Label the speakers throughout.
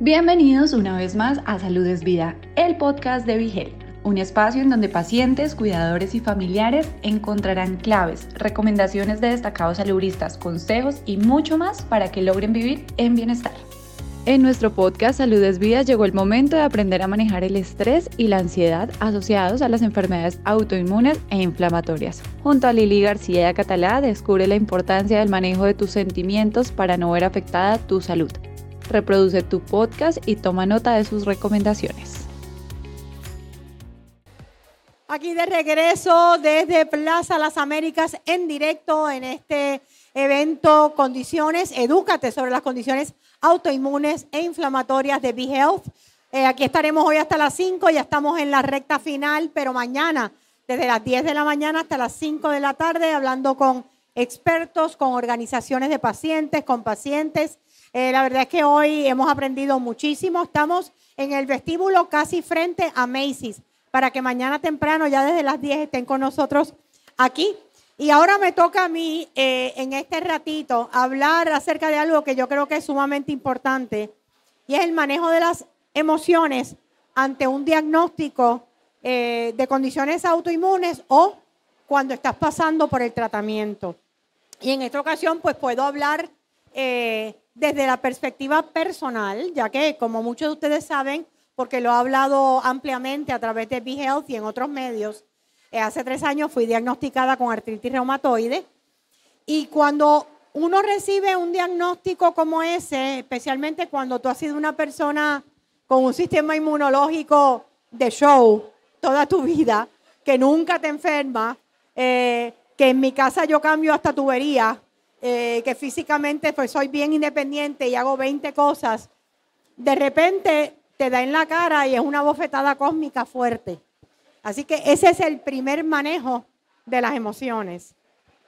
Speaker 1: Bienvenidos una vez más a Salud es Vida, el podcast de Vigel, un espacio en donde pacientes, cuidadores y familiares encontrarán claves, recomendaciones de destacados saludistas, consejos y mucho más para que logren vivir en bienestar. En nuestro podcast Salud es Vida llegó el momento de aprender a manejar el estrés y la ansiedad asociados a las enfermedades autoinmunes e inflamatorias. Junto a Lili García Catalá descubre la importancia del manejo de tus sentimientos para no ver afectada tu salud reproduce tu podcast y toma nota de sus recomendaciones.
Speaker 2: Aquí de regreso desde Plaza Las Américas en directo en este evento Condiciones, edúcate sobre las condiciones autoinmunes e inflamatorias de B-Health. Eh, aquí estaremos hoy hasta las 5, ya estamos en la recta final, pero mañana desde las 10 de la mañana hasta las 5 de la tarde hablando con expertos, con organizaciones de pacientes, con pacientes eh, la verdad es que hoy hemos aprendido muchísimo. Estamos en el vestíbulo casi frente a Macy's para que mañana temprano, ya desde las 10, estén con nosotros aquí. Y ahora me toca a mí, eh, en este ratito, hablar acerca de algo que yo creo que es sumamente importante y es el manejo de las emociones ante un diagnóstico eh, de condiciones autoinmunes o cuando estás pasando por el tratamiento. Y en esta ocasión, pues puedo hablar desde la perspectiva personal, ya que como muchos de ustedes saben, porque lo he hablado ampliamente a través de BeHealth y en otros medios, eh, hace tres años fui diagnosticada con artritis reumatoide. Y cuando uno recibe un diagnóstico como ese, especialmente cuando tú has sido una persona con un sistema inmunológico de show toda tu vida, que nunca te enferma, eh, que en mi casa yo cambio hasta tubería eh, que físicamente pues soy bien independiente y hago 20 cosas, de repente te da en la cara y es una bofetada cósmica fuerte. Así que ese es el primer manejo de las emociones.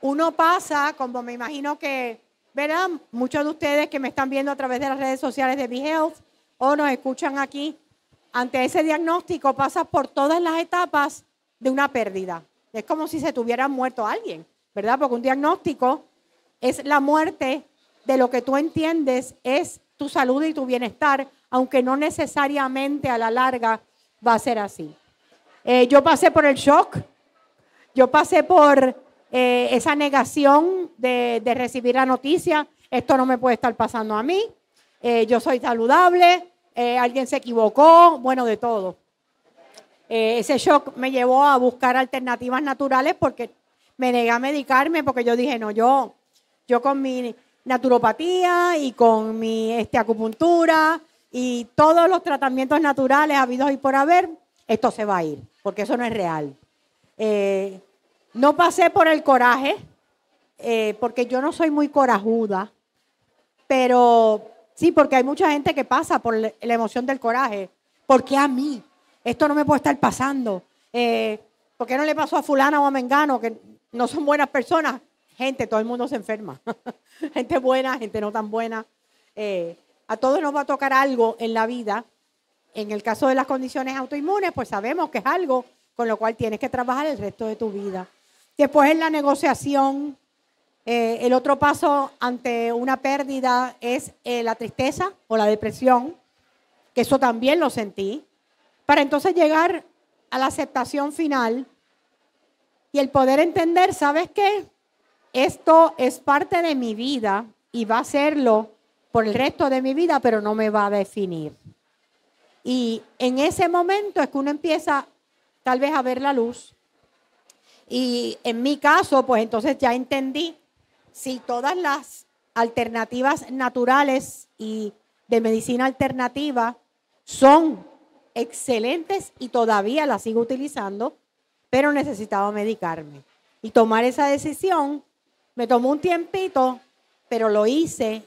Speaker 2: Uno pasa, como me imagino que, ¿verdad? Muchos de ustedes que me están viendo a través de las redes sociales de BeHealth o nos escuchan aquí, ante ese diagnóstico pasas por todas las etapas de una pérdida. Es como si se tuviera muerto alguien, ¿verdad? Porque un diagnóstico es la muerte de lo que tú entiendes es tu salud y tu bienestar, aunque no necesariamente a la larga va a ser así. Eh, yo pasé por el shock, yo pasé por eh, esa negación de, recibir la noticia, esto no me puede estar pasando a mí, eh, yo soy saludable, alguien se equivocó, bueno, de todo. ese shock me llevó a buscar alternativas naturales porque me negué a medicarme porque yo dije, no, yo, yo con mi naturopatía y con mi este, acupuntura y todos los tratamientos naturales habidos y por haber, esto se va a ir, porque eso no es real. Eh, no pasé por el coraje, eh, porque yo no soy muy corajuda, pero sí, porque hay mucha gente que pasa por la emoción del coraje. ¿Por qué a mí? Esto no me puede estar pasando. Eh, ¿Por qué no le pasó a fulana o a mengano, que no son buenas personas? Gente, todo el mundo se enferma. gente buena, gente no tan buena. Eh, a todos nos va a tocar algo en la vida. En el caso de las condiciones autoinmunes, pues sabemos que es algo con lo cual tienes que trabajar el resto de tu vida. Después en la negociación, eh, el otro paso ante una pérdida es eh, la tristeza o la depresión, que eso también lo sentí, para entonces llegar a la aceptación final y el poder entender, ¿sabes qué? Esto es parte de mi vida y va a serlo por el resto de mi vida, pero no me va a definir. Y en ese momento es que uno empieza tal vez a ver la luz. Y en mi caso, pues entonces ya entendí si todas las alternativas naturales y de medicina alternativa son excelentes y todavía las sigo utilizando, pero necesitaba medicarme. Y tomar esa decisión me tomó un tiempito, pero lo hice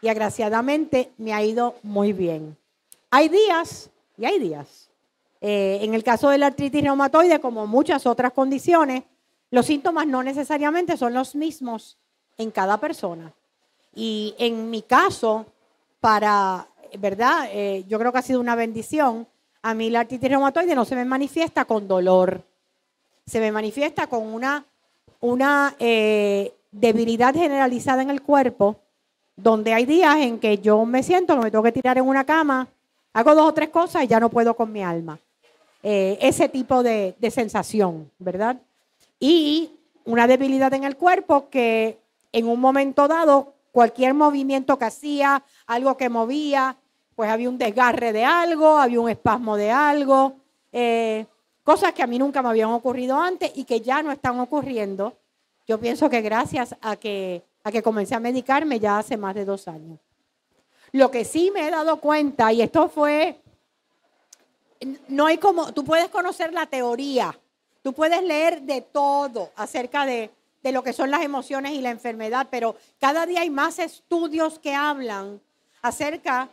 Speaker 2: y agraciadamente me ha ido muy bien. Hay días y hay días. Eh, en el caso de la artritis reumatoide, como muchas otras condiciones, los síntomas no necesariamente son los mismos en cada persona. Y en mi caso, para, ¿verdad? Eh, yo creo que ha sido una bendición. A mí la artritis reumatoide no se me manifiesta con dolor, se me manifiesta con una, una eh, debilidad generalizada en el cuerpo donde hay días en que yo me siento, me tengo que tirar en una cama, hago dos o tres cosas y ya no puedo con mi alma. Eh, ese tipo de, sensación, ¿verdad? Y una debilidad en el cuerpo que en un momento dado, cualquier movimiento que hacía, algo que movía, pues había un desgarre de algo, había un espasmo de algo, eh, cosas que a mí nunca me habían ocurrido antes y que ya no están ocurriendo. Yo pienso que gracias a que a que comencé a medicarme ya hace más de dos años. Lo que sí me he dado cuenta, y esto fue, no hay como, tú puedes conocer la teoría, tú puedes leer de todo acerca de, de lo que son las emociones y la enfermedad, pero cada día hay más estudios que hablan acerca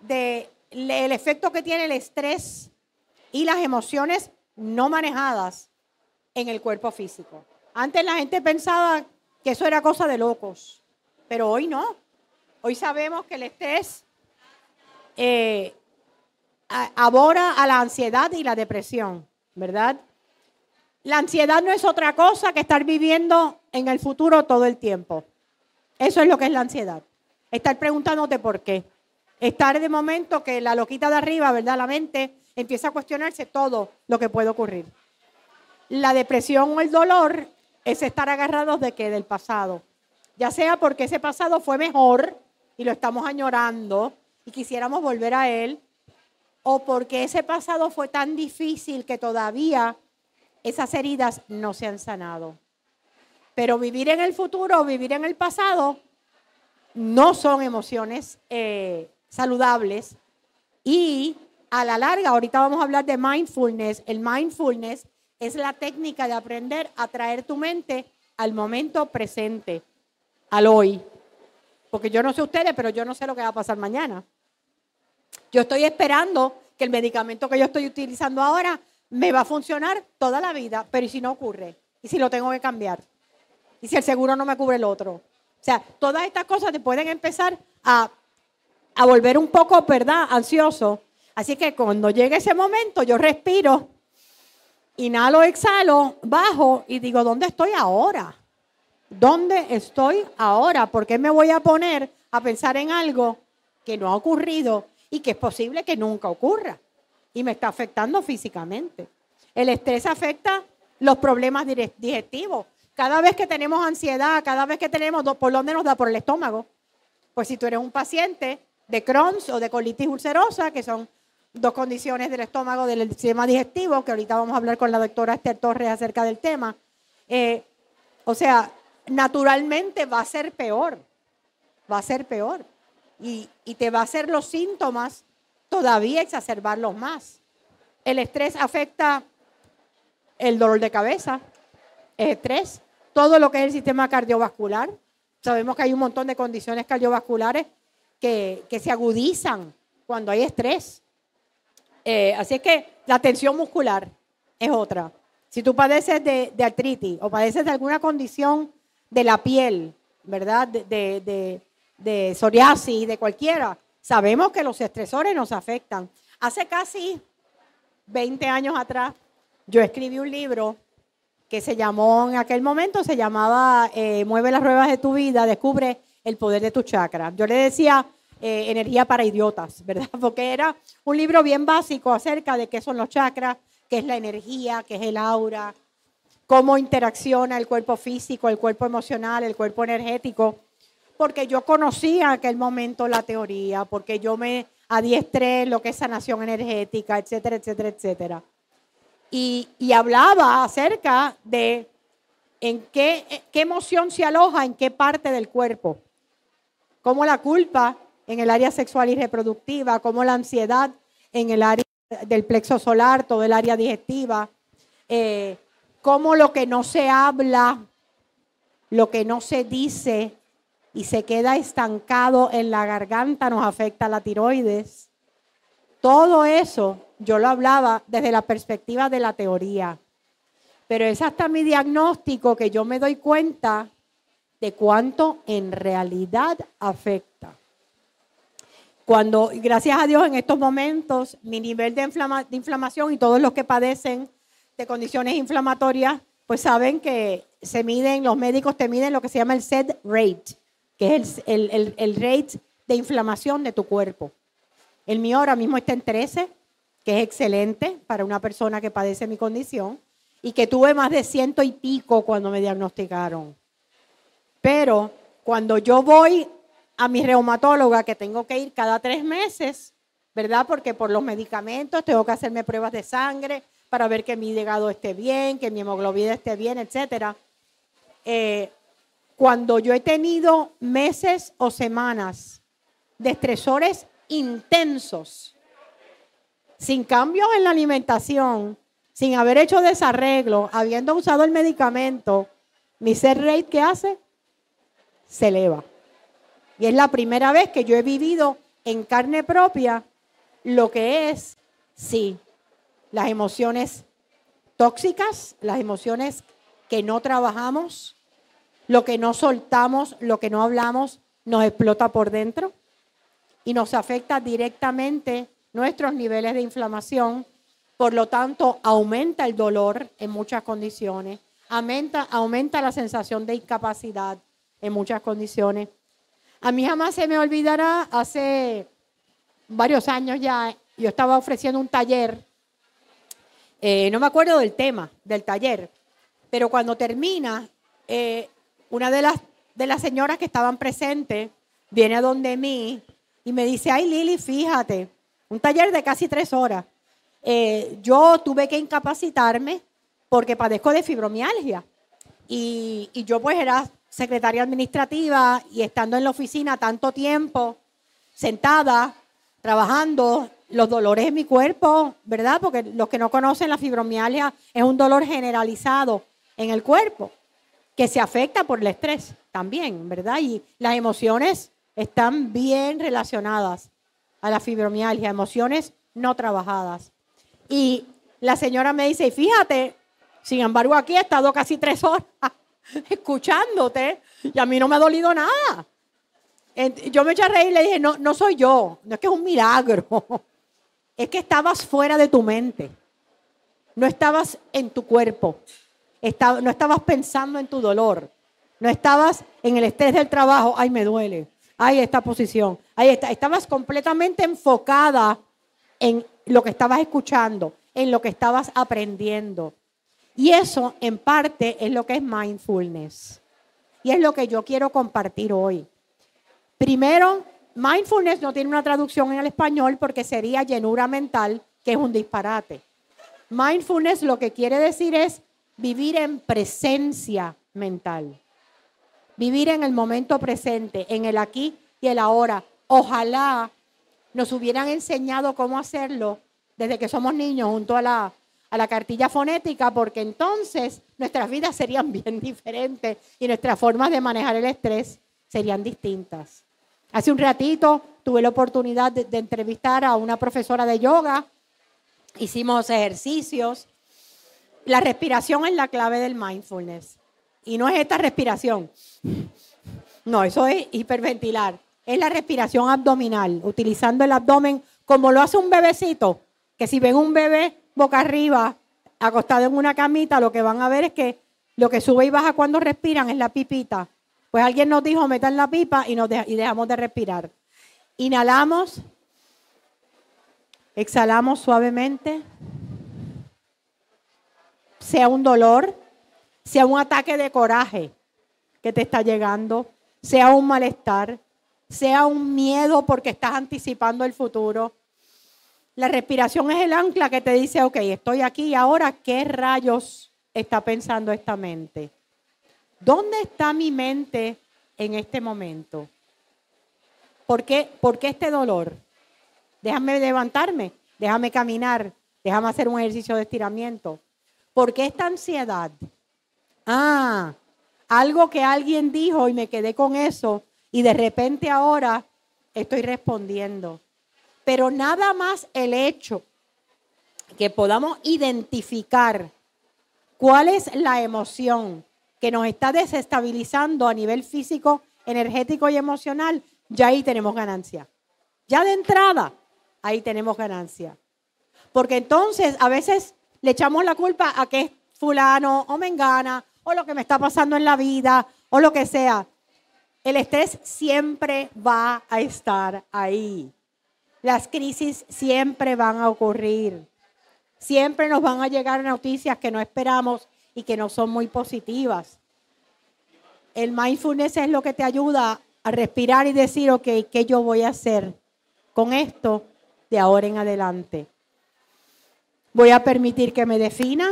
Speaker 2: del el efecto que tiene el estrés y las emociones no manejadas en el cuerpo físico. Antes la gente pensaba que eso era cosa de locos. Pero hoy no. Hoy sabemos que el estrés eh, abora a la ansiedad y la depresión, ¿verdad? La ansiedad no es otra cosa que estar viviendo en el futuro todo el tiempo. Eso es lo que es la ansiedad. Estar preguntándote por qué. Estar de momento que la loquita de arriba, ¿verdad? La mente empieza a cuestionarse todo lo que puede ocurrir. La depresión o el dolor es estar agarrados de qué? Del pasado. Ya sea porque ese pasado fue mejor y lo estamos añorando y quisiéramos volver a él, o porque ese pasado fue tan difícil que todavía esas heridas no se han sanado. Pero vivir en el futuro o vivir en el pasado no son emociones eh, saludables y a la larga, ahorita vamos a hablar de mindfulness, el mindfulness es la técnica de aprender a traer tu mente al momento presente, al hoy. Porque yo no sé ustedes, pero yo no sé lo que va a pasar mañana. Yo estoy esperando que el medicamento que yo estoy utilizando ahora me va a funcionar toda la vida, pero ¿y si no ocurre? ¿Y si lo tengo que cambiar? ¿Y si el seguro no me cubre el otro? O sea, todas estas cosas te pueden empezar a, a volver un poco, ¿verdad?, ansioso. Así que cuando llegue ese momento, yo respiro Inhalo, exhalo, bajo y digo, ¿dónde estoy ahora? ¿Dónde estoy ahora? ¿Por qué me voy a poner a pensar en algo que no ha ocurrido y que es posible que nunca ocurra? Y me está afectando físicamente. El estrés afecta los problemas digestivos. Cada vez que tenemos ansiedad, cada vez que tenemos, por dónde nos da por el estómago. Pues si tú eres un paciente de Crohn's o de colitis ulcerosa, que son dos condiciones del estómago, del sistema digestivo, que ahorita vamos a hablar con la doctora Esther Torres acerca del tema. Eh, o sea, naturalmente va a ser peor, va a ser peor. Y, y te va a hacer los síntomas todavía exacerbarlos más. El estrés afecta el dolor de cabeza, el estrés, todo lo que es el sistema cardiovascular. Sabemos que hay un montón de condiciones cardiovasculares que, que se agudizan cuando hay estrés. Eh, así es que la tensión muscular es otra. Si tú padeces de, artritis o padeces de alguna condición de la piel, ¿verdad? De, de, de, psoriasis, de cualquiera, sabemos que los estresores nos afectan. Hace casi 20 años atrás, yo escribí un libro que se llamó, en aquel momento se llamaba eh, Mueve las ruedas de tu vida, descubre el poder de tu chakra. Yo le decía eh, energía para idiotas, ¿verdad? Porque era un libro bien básico acerca de qué son los chakras, qué es la energía, qué es el aura, cómo interacciona el cuerpo físico, el cuerpo emocional, el cuerpo energético. Porque yo conocía en aquel momento la teoría, porque yo me adiestré en lo que es sanación energética, etcétera, etcétera, etcétera. Y, y hablaba acerca de en qué, qué emoción se aloja en qué parte del cuerpo. Cómo la culpa en el área sexual y reproductiva, como la ansiedad en el área del plexo solar, todo el área digestiva, eh, como lo que no se habla, lo que no se dice y se queda estancado en la garganta nos afecta a la tiroides. Todo eso yo lo hablaba desde la perspectiva de la teoría, pero es hasta mi diagnóstico que yo me doy cuenta de cuánto en realidad afecta. Cuando, gracias a Dios, en estos momentos, mi nivel de, inflamación y todos los que padecen de condiciones inflamatorias, pues saben que se miden, los médicos te miden lo que se llama el SED rate, que es el, rate de inflamación de tu cuerpo. El mío ahora mismo está en 13, que es excelente para una persona que padece mi condición y que tuve más de ciento y pico cuando me diagnosticaron. Pero cuando yo voy a mi reumatóloga, que tengo que ir cada tres meses, ¿verdad? Porque por los medicamentos tengo que hacerme pruebas de sangre para ver que mi hígado esté bien, que mi hemoglobina esté bien, etcétera. Eh, cuando yo he tenido meses o semanas de estresores intensos, sin cambios en la alimentación, sin haber hecho desarreglo, habiendo usado el medicamento, mi ser rate ¿qué hace? Se eleva. Y es la primera vez que yo he vivido en carne propia lo que es, sí, las emociones tóxicas, las emociones que no trabajamos, lo que no soltamos, lo que no hablamos, nos explota por dentro y nos afecta directamente nuestros niveles de inflamación. Por lo tanto, aumenta el dolor en muchas condiciones, aumenta, aumenta la sensación de incapacidad en muchas condiciones. A mí jamás se me olvidará, hace varios años ya, yo estaba ofreciendo un taller, eh, no me acuerdo del tema del taller, pero cuando termina, eh, una de las, de las señoras que estaban presentes viene a donde mí y me dice, ay Lili, fíjate, un taller de casi tres horas. Eh, yo tuve que incapacitarme porque padezco de fibromialgia. Y, y, yo pues era secretaria administrativa y estando en la oficina tanto tiempo, sentada, trabajando, los dolores en mi cuerpo, ¿verdad? Porque los que no conocen la fibromialgia es un dolor generalizado en el cuerpo que se afecta por el estrés también, ¿verdad? Y las emociones están bien relacionadas a la fibromialgia, emociones no trabajadas. Y la señora me dice, fíjate, sin embargo aquí he estado casi tres horas escuchándote y a mí no me ha dolido nada. Yo me eché a reír y le dije, no, no soy yo, no es que es un milagro, es que estabas fuera de tu mente, no estabas en tu cuerpo, no estabas pensando en tu dolor, no estabas en el estrés del trabajo, ay, me duele, ay, esta posición, ahí está, estabas completamente enfocada en lo que estabas escuchando, en lo que estabas aprendiendo. Y eso en parte es lo que es mindfulness. Y es lo que yo quiero compartir hoy. Primero, mindfulness no tiene una traducción en el español porque sería llenura mental, que es un disparate. Mindfulness lo que quiere decir es vivir en presencia mental. Vivir en el momento presente, en el aquí y el ahora. Ojalá nos hubieran enseñado cómo hacerlo desde que somos niños junto a la, a la cartilla fonética, porque entonces nuestras vidas serían bien diferentes y nuestras formas de manejar el estrés serían distintas. Hace un ratito tuve la oportunidad de, entrevistar a una profesora de yoga, hicimos ejercicios. La respiración es la clave del mindfulness. Y no es esta respiración. No, eso es hiperventilar. Es la respiración abdominal, utilizando el abdomen como lo hace un bebecito, que si ven un bebé boca arriba, acostado en una camita, lo que van a ver es que lo que sube y baja cuando respiran es la pipita. Pues alguien nos dijo, metan la pipa y, nos y dejamos de respirar. Inhalamos, exhalamos suavemente. Sea un dolor, sea un ataque de coraje que te está llegando, sea un malestar, sea un miedo porque estás anticipando el futuro. La respiración es el ancla que te dice, ok, estoy aquí y ahora, ¿qué rayos está pensando esta mente? ¿Dónde está mi mente en este momento? ¿Por qué, ¿Por qué este dolor? Déjame levantarme, déjame caminar, déjame hacer un ejercicio de estiramiento. ¿Por qué esta ansiedad? Ah, algo que alguien dijo y me quedé con eso y de repente ahora estoy respondiendo. Pero nada más el hecho que podamos identificar cuál es la emoción que nos está desestabilizando a nivel físico, energético y emocional, ya ahí tenemos ganancia. Ya de entrada, ahí tenemos ganancia. Porque entonces a veces le echamos la culpa a que es fulano o mengana o lo que me está pasando en la vida o lo que sea. El estrés siempre va a estar ahí. Las crisis siempre van a ocurrir. Siempre nos van a llegar noticias que no esperamos y que no son muy positivas. El mindfulness es lo que te ayuda a respirar y decir, ok, ¿qué yo voy a hacer con esto de ahora en adelante? Voy a permitir que me defina.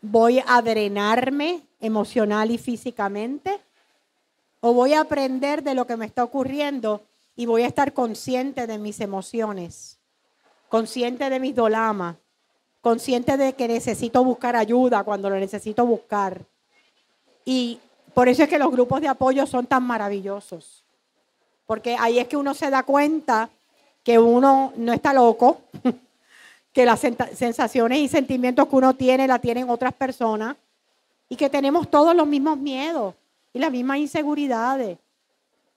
Speaker 2: Voy a drenarme emocional y físicamente. O voy a aprender de lo que me está ocurriendo y voy a estar consciente de mis emociones, consciente de mis dolamas, consciente de que necesito buscar ayuda cuando lo necesito buscar. Y por eso es que los grupos de apoyo son tan maravillosos. Porque ahí es que uno se da cuenta que uno no está loco, que las sensaciones y sentimientos que uno tiene la tienen otras personas y que tenemos todos los mismos miedos y las mismas inseguridades.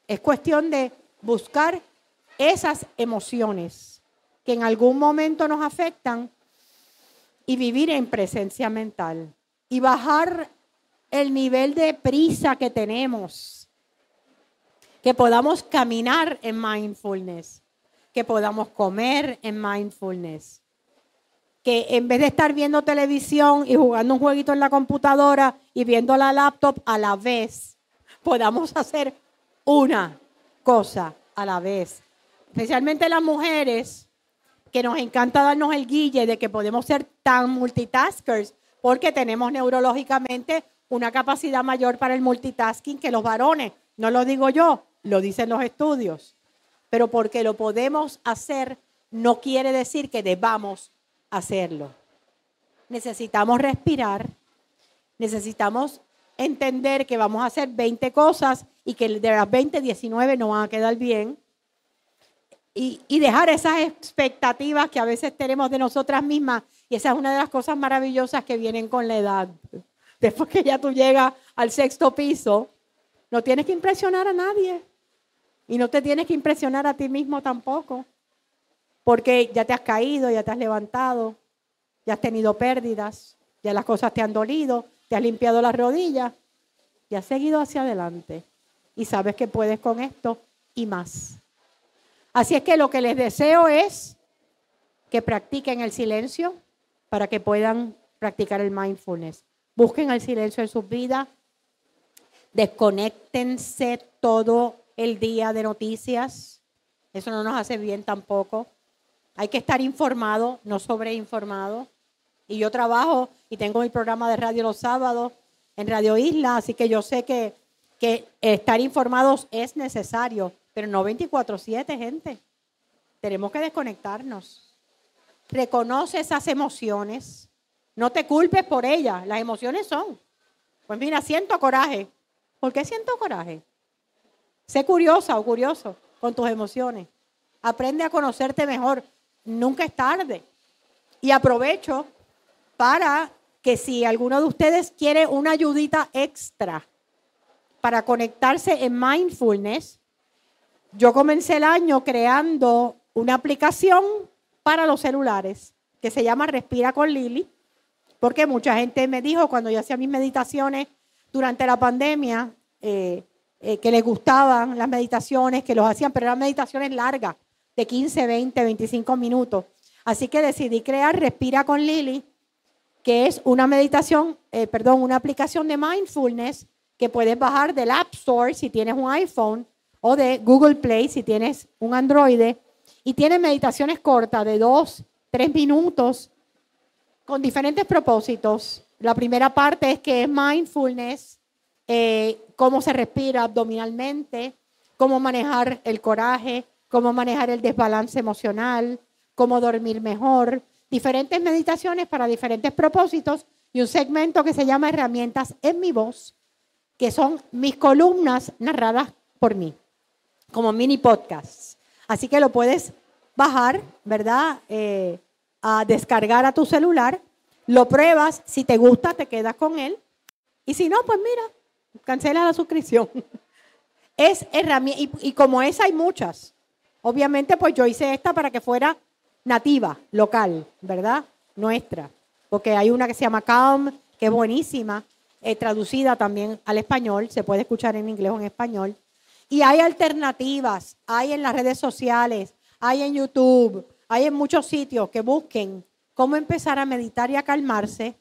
Speaker 2: Es cuestión de buscar esas emociones que en algún momento nos afectan y vivir en presencia mental. Y bajar el nivel de prisa que tenemos, que podamos caminar en mindfulness, que podamos comer en mindfulness, que en vez de estar viendo televisión y jugando un jueguito en la computadora y viendo la laptop a la vez, podamos hacer una cosa a la vez. Especialmente las mujeres, que nos encanta darnos el guille de que podemos ser tan multitaskers porque tenemos neurológicamente una capacidad mayor para el multitasking que los varones. No lo digo yo, lo dicen los estudios. Pero porque lo podemos hacer no quiere decir que debamos hacerlo. Necesitamos respirar, necesitamos entender que vamos a hacer 20 cosas y que de las 20, 19 no van a quedar bien. Y, y, dejar esas expectativas que a veces tenemos de nosotras mismas. Y esa es una de las cosas maravillosas que vienen con la edad. Después que ya tú llegas al sexto piso, no tienes que impresionar a nadie. Y no te tienes que impresionar a ti mismo tampoco. Porque ya te has caído, ya te has levantado, ya has tenido pérdidas, ya las cosas te han dolido, te has limpiado las rodillas y has seguido hacia adelante. Y sabes que puedes con esto y más. Así es que lo que les deseo es que practiquen el silencio para que puedan practicar el mindfulness. Busquen el silencio en sus vidas. Desconéctense todo el día de noticias. Eso no nos hace bien tampoco. Hay que estar informado, no sobreinformado. Y yo trabajo y tengo mi programa de radio los sábados en Radio Isla, así que yo sé que, que estar informados es necesario, pero no 24/7, gente. Tenemos que desconectarnos. Reconoce esas emociones. No te culpes por ellas, las emociones son. Pues mira, siento coraje. ¿Por qué siento coraje? Sé curiosa o curioso con tus emociones. Aprende a conocerte mejor. Nunca es tarde. Y aprovecho para que si alguno de ustedes quiere una ayudita extra para conectarse en mindfulness, yo comencé el año creando una aplicación para los celulares que se llama Respira con Lili porque mucha gente me dijo cuando yo hacía mis meditaciones durante la pandemia eh, eh, que les gustaban las meditaciones, que los hacían, pero eran meditaciones largas, de 15, 20, 25 minutos. Así que decidí crear Respira con Lili, que es una meditación, eh, perdón, una aplicación de mindfulness que puedes bajar del App Store si tienes un iPhone o de Google Play si tienes un Android. Y tiene meditaciones cortas de 2, 3 minutos con diferentes propósitos. La primera parte es que es mindfulness, eh, cómo se respira abdominalmente, cómo manejar el coraje, cómo manejar el desbalance emocional, cómo dormir mejor, diferentes meditaciones para diferentes propósitos y un segmento que se llama Herramientas en mi voz, que son mis columnas narradas por mí, como mini podcasts. Así que lo puedes bajar, ¿verdad? Eh, a descargar a tu celular, lo pruebas, si te gusta te quedas con él y si no, pues mira, cancela la suscripción. Es herramienta, y, como esa hay muchas. Obviamente, pues yo hice esta para que fuera nativa, local, ¿verdad? Nuestra. Porque hay una que se llama Calm, que es buenísima. Eh, traducida también al español, se puede escuchar en inglés o en español. Y hay alternativas, hay en las redes sociales, hay en YouTube, hay en muchos sitios que busquen cómo empezar a meditar y a calmarse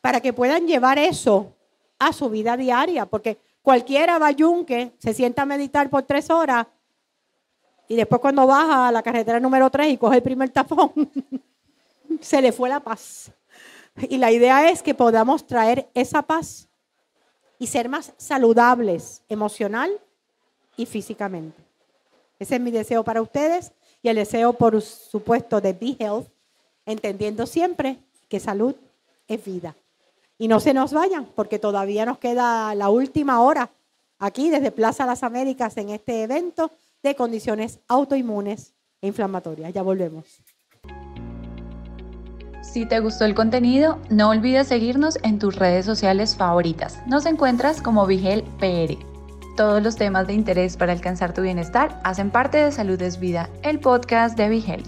Speaker 2: para que puedan llevar eso a su vida diaria, porque cualquiera va yunque, se sienta a meditar por tres horas y después cuando baja a la carretera número tres y coge el primer tapón, se le fue la paz. Y la idea es que podamos traer esa paz y ser más saludables emocional y físicamente. Ese es mi deseo para ustedes y el deseo, por supuesto, de Be Health, entendiendo siempre que salud es vida. Y no se nos vayan, porque todavía nos queda la última hora aquí desde Plaza Las Américas en este evento de condiciones autoinmunes e inflamatorias. Ya volvemos.
Speaker 1: Si te gustó el contenido, no olvides seguirnos en tus redes sociales favoritas. Nos encuentras como Vigel PR. Todos los temas de interés para alcanzar tu bienestar hacen parte de Salud es Vida, el podcast de Vigel.